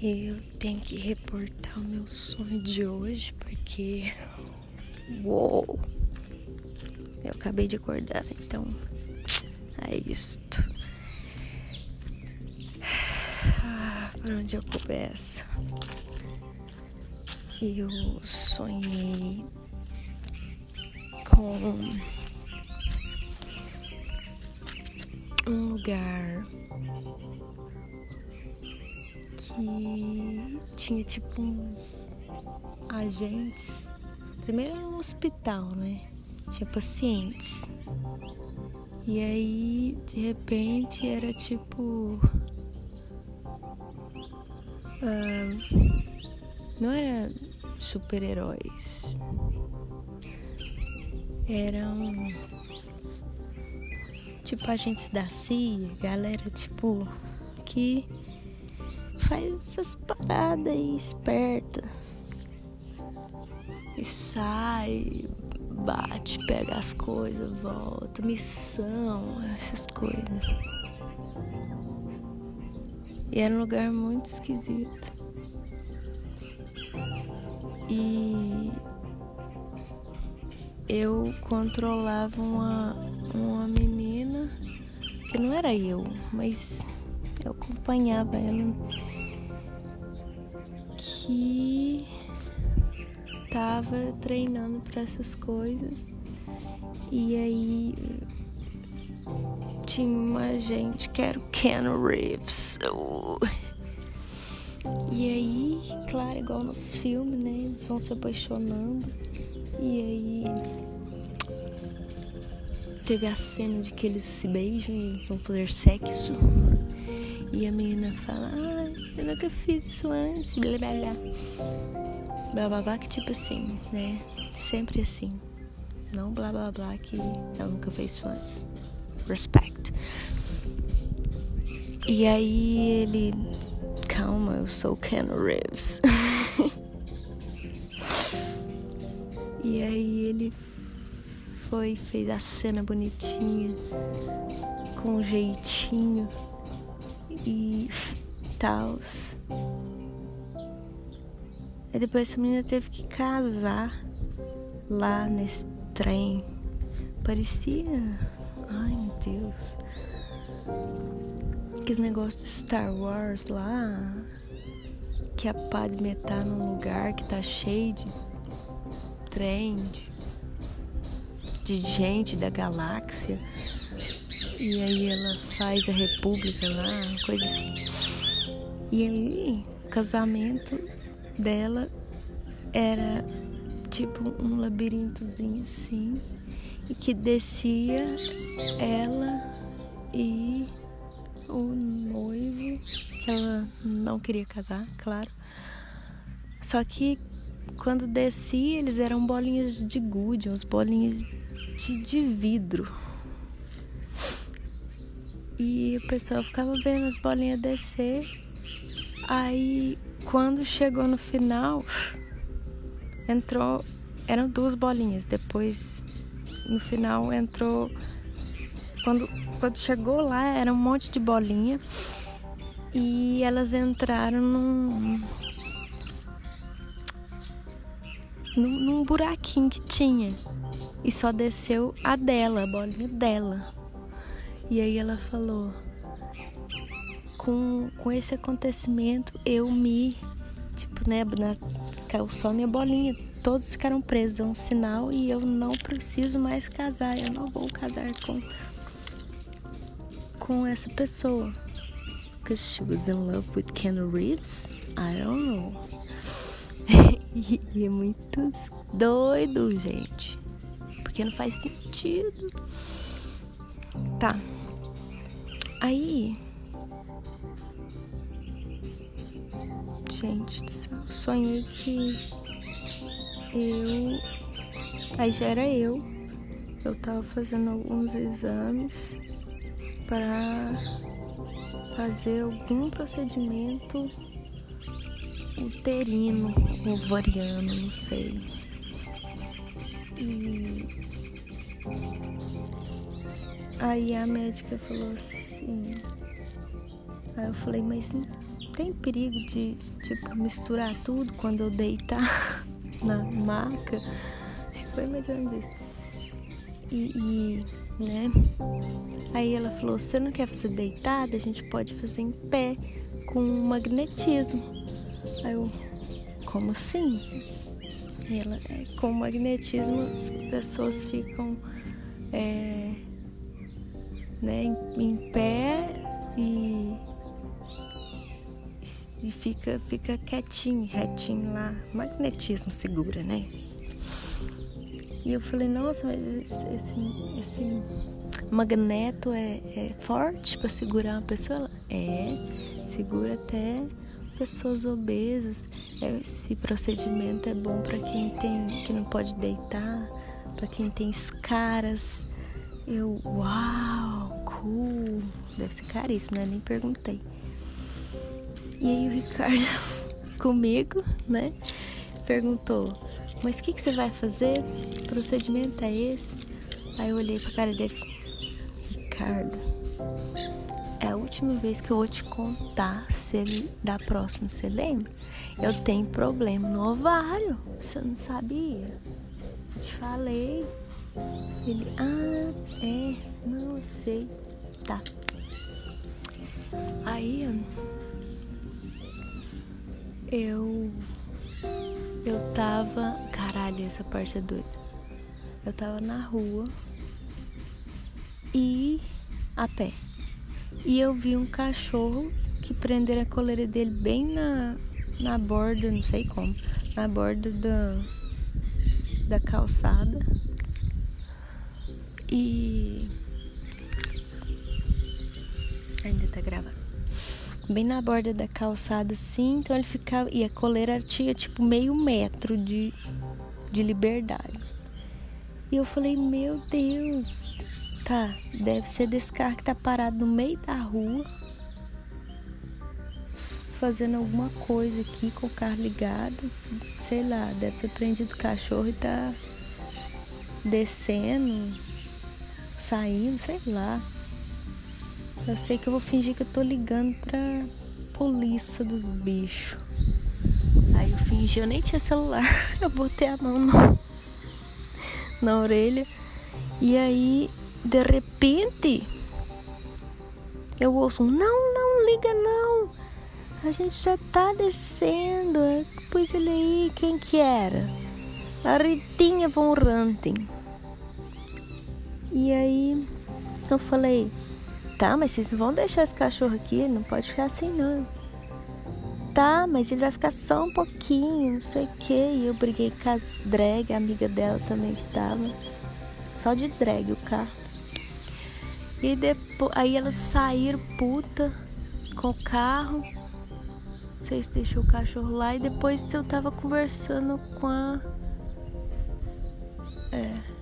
Eu tenho que reportar o meu sonho de hoje porque. Uou! Eu acabei de acordar, então. É isto. Ah, por onde eu começo? Eu sonhei com um lugar que tinha tipo uns agentes. Primeiro era um hospital, né? Tinha pacientes. E aí, de repente, era tipo. Uh, não era super-heróis. Eram. Tipo agentes da CIA, galera, tipo, que faz essas paradas aí esperta. E sai, bate, pega as coisas, volta, missão, essas coisas. E era um lugar muito esquisito. E eu controlava uma, uma menina que não era eu, mas eu acompanhava ela que tava treinando para essas coisas e aí tinha uma gente que era o Ken Reeves. E aí, claro, igual nos filmes, né? Eles vão se apaixonando. E aí teve a cena de que eles se beijam e vão fazer sexo. E a menina fala, ah, eu nunca fiz isso antes, blá blá blá. Blá blá blá, que tipo assim, né? Sempre assim. Não blá blá blá que ela nunca fez isso antes. Respect. E aí ele. Calma, eu sou o Ken Reeves. e aí ele foi, fez a cena bonitinha, com um jeitinho e tal. E depois essa menina teve que casar lá nesse trem. Parecia. Ai meu Deus. Aqueles negócios de Star Wars lá. Que a Padme tá num lugar que tá cheio de trem, de, de gente da galáxia. E aí ela faz a república lá, coisa assim. E aí, o casamento dela era tipo um labirintozinho assim. E que descia ela e o noivo, que ela não queria casar, claro. Só que quando descia, eles eram bolinhas de gude, uns bolinhas de, de vidro. E o pessoal ficava vendo as bolinhas descer. Aí, quando chegou no final, entrou. Eram duas bolinhas. Depois, no final, entrou. Quando, quando chegou lá, era um monte de bolinha. E elas entraram num. Num, num buraquinho que tinha. E só desceu a dela, a bolinha dela. E aí ela falou: com, com esse acontecimento eu me. Tipo, né? Na, caiu só minha bolinha. Todos ficaram presos. É um sinal e eu não preciso mais casar. Eu não vou casar com. Com essa pessoa. Because she was in love with Ken Reeves? I don't know. e, é muito doido, gente. Porque não faz sentido. Tá. Aí. Gente do céu. Sonhei que eu. Aí já era eu. Eu tava fazendo alguns exames para fazer algum procedimento uterino, ovariano, não sei. E Aí a médica falou assim. Aí eu falei, mas tem perigo de tipo misturar tudo quando eu deitar na maca. Acho que foi mais ou menos isso. E, e né? Aí ela falou: "Você não quer fazer deitada? A gente pode fazer em pé com magnetismo". Aí eu: "Como assim?" Ela, é, com magnetismo as pessoas ficam é, né, em, em pé e, e fica, fica quietinho, retinho lá. Magnetismo segura, né? E eu falei, nossa, mas esse, esse, esse magneto é, é forte para segurar uma pessoa? Ela, é, segura até pessoas obesas. Esse procedimento é bom para quem tem que não pode deitar, para quem tem escaras. Eu, uau, cool. Deve ser caríssimo, né? Nem perguntei. E aí o Ricardo comigo, né? Perguntou, mas o que, que você vai fazer? Que procedimento é esse? Aí eu olhei pra cara dele. Ricardo, é a última vez que eu vou te contar se ele da próxima, você lembra? Eu tenho problema no ovário. Você não sabia? Eu te falei. Ele, ah, é, não sei. Tá. Aí eu eu tava, caralho, essa parte é doida. Eu tava na rua e a pé. E eu vi um cachorro que prenderam a coleira dele bem na, na borda, não sei como, na borda da, da calçada. E. Ainda tá gravando. Bem na borda da calçada, assim, então ele ficava. E a coleira tinha tipo meio metro de, de liberdade. E eu falei, meu Deus, tá, deve ser desse carro que tá parado no meio da rua, fazendo alguma coisa aqui com o carro ligado. Sei lá, deve ter prendido o cachorro e tá descendo saindo, sei lá. Eu sei que eu vou fingir que eu tô ligando pra polícia dos bichos. Aí eu fingi, eu nem tinha celular. Eu botei a mão no, na orelha. E aí, de repente, eu ouço um, não, não liga não. A gente já tá descendo. Pois ele aí, quem que era? A Ritinha von Ranting. E aí eu falei, tá, mas vocês não vão deixar esse cachorro aqui, não pode ficar assim não. Tá, mas ele vai ficar só um pouquinho, não sei o que. E eu briguei com as drag, a amiga dela também que tava. Só de drag o carro. E depois aí elas saíram puta com o carro. Se deixou o cachorro lá. E depois eu tava conversando com a. É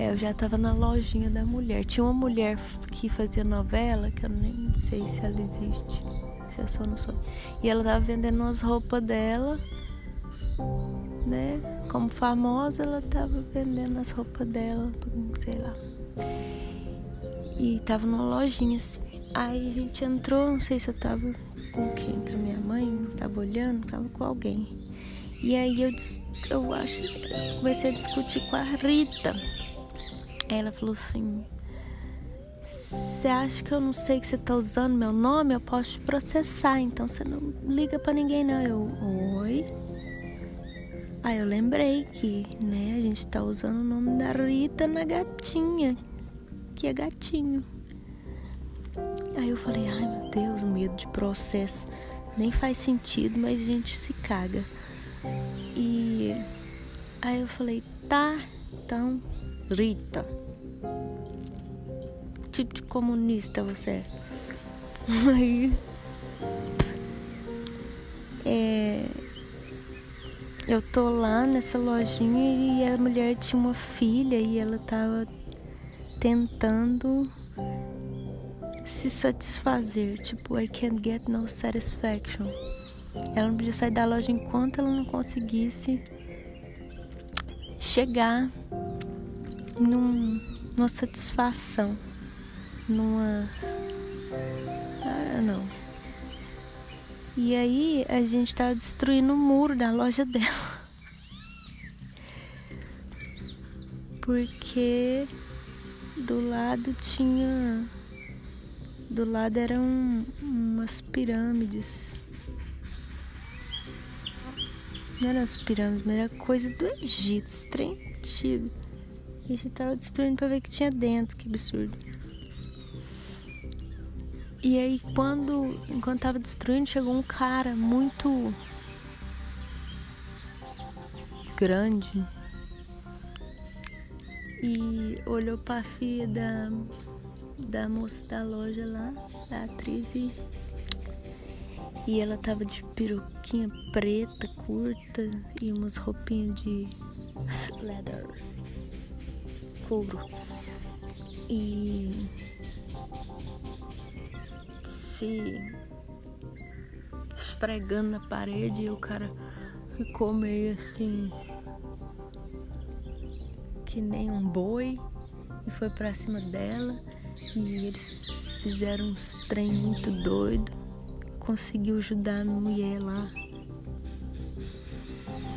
é, eu já tava na lojinha da mulher. Tinha uma mulher que fazia novela, que eu nem sei se ela existe, se é só no sonho. E ela tava vendendo umas roupas dela, né? Como famosa, ela tava vendendo as roupas dela, sei lá. E tava numa lojinha assim. Aí a gente entrou, não sei se eu tava com quem, com a minha mãe, tava olhando, tava com alguém. E aí eu, eu acho, comecei a discutir com a Rita ela falou assim: Você acha que eu não sei que você tá usando meu nome? Eu posso te processar, então você não liga para ninguém, não. Eu, oi? Aí eu lembrei que, né, a gente tá usando o nome da Rita na gatinha, que é gatinho. Aí eu falei, ai meu Deus, medo de processo. Nem faz sentido, mas a gente se caga. E aí eu falei, tá, então Rita. Tipo de comunista você é? Aí. É, eu tô lá nessa lojinha e a mulher tinha uma filha e ela tava tentando se satisfazer. Tipo, I can't get no satisfaction. Ela não podia sair da loja enquanto ela não conseguisse chegar num, numa satisfação, numa. Ah, não. E aí a gente tava destruindo o muro da loja dela. Porque do lado tinha. Do lado eram umas pirâmides. Não eram as pirâmides, mas era coisa do Egito, estranho. E a gente tava destruindo pra ver o que tinha dentro, que absurdo. E aí quando, enquanto tava destruindo, chegou um cara muito grande e olhou pra filha da, da moça da loja lá, da atriz e, e ela tava de peruquinha preta, curta e umas roupinhas de leather couro. E se esfregando na parede e o cara ficou meio assim que nem um boi e foi pra cima dela. E eles fizeram uns trem muito doido. Conseguiu ajudar a mulher lá.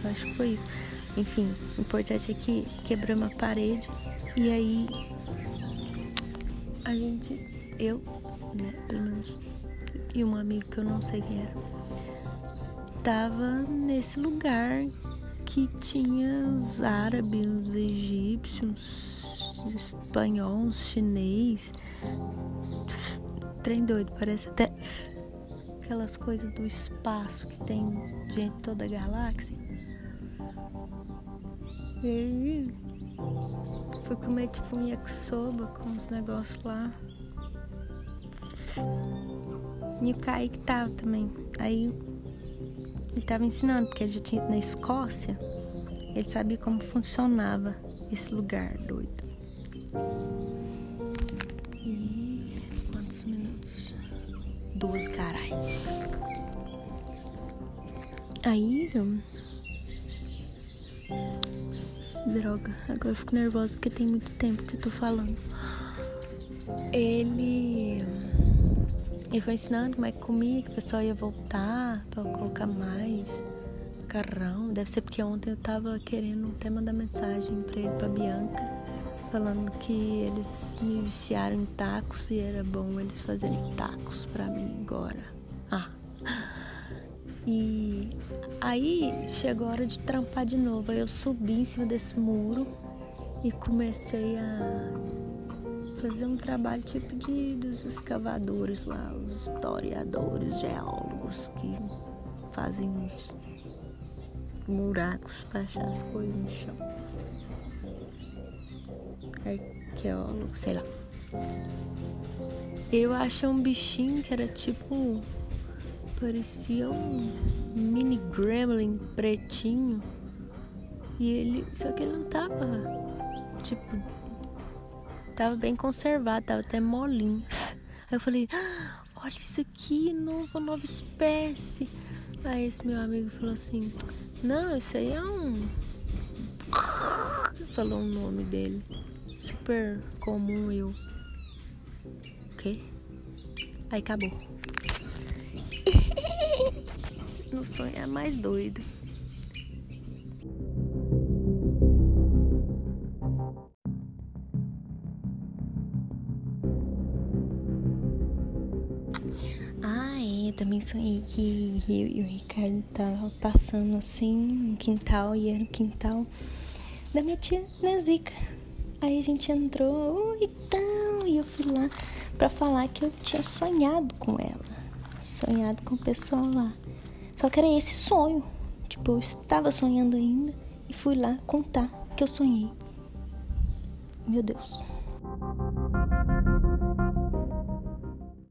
Eu acho que foi isso. Enfim o importante é que quebramos a parede. E aí a gente eu né pelo menos e um amigo que eu não sei quem era, tava nesse lugar que tinha os árabes, os egípcios, os espanhóis, chinês. Trem doido, parece até aquelas coisas do espaço que tem gente toda a galáxia. E aí fui comer tipo um yakisoba com uns negócios lá. E o Kaique tava também. Aí ele tava ensinando, porque ele já tinha na Escócia, ele sabia como funcionava esse lugar doido. E quantos minutos? Doze, caralho. Aí. Droga, agora eu fico nervosa porque tem muito tempo que eu tô falando. Ele ele foi ensinando como é que comia, que o pessoal ia voltar para colocar mais carrão. Deve ser porque ontem eu tava querendo até mandar mensagem pra ele, pra Bianca, falando que eles me viciaram em tacos e era bom eles fazerem tacos pra mim agora. Ah. E aí chegou a hora de trampar de novo. Aí eu subi em cima desse muro e comecei a fazer um trabalho tipo de dos escavadores lá, os historiadores, geólogos que fazem uns buracos para achar as coisas no chão. Arqueólogo, sei lá. Eu achei um bichinho que era tipo. parecia um mini gremlin pretinho. E ele. Só que ele não tava. Tipo, Tava bem conservado, tava até molinho. Aí eu falei, ah, olha isso aqui, novo, nova espécie. Aí esse meu amigo falou assim, não, isso aí é um. Falou o nome dele. Super comum eu. O quê? Aí acabou. no sonho é mais doido. Que eu e o Ricardo tava passando assim no quintal e era o quintal da minha tia Nezica. Aí a gente entrou, então, e eu fui lá para falar que eu tinha sonhado com ela, sonhado com o pessoal lá. Só que era esse sonho. Tipo, eu estava sonhando ainda e fui lá contar que eu sonhei. Meu Deus.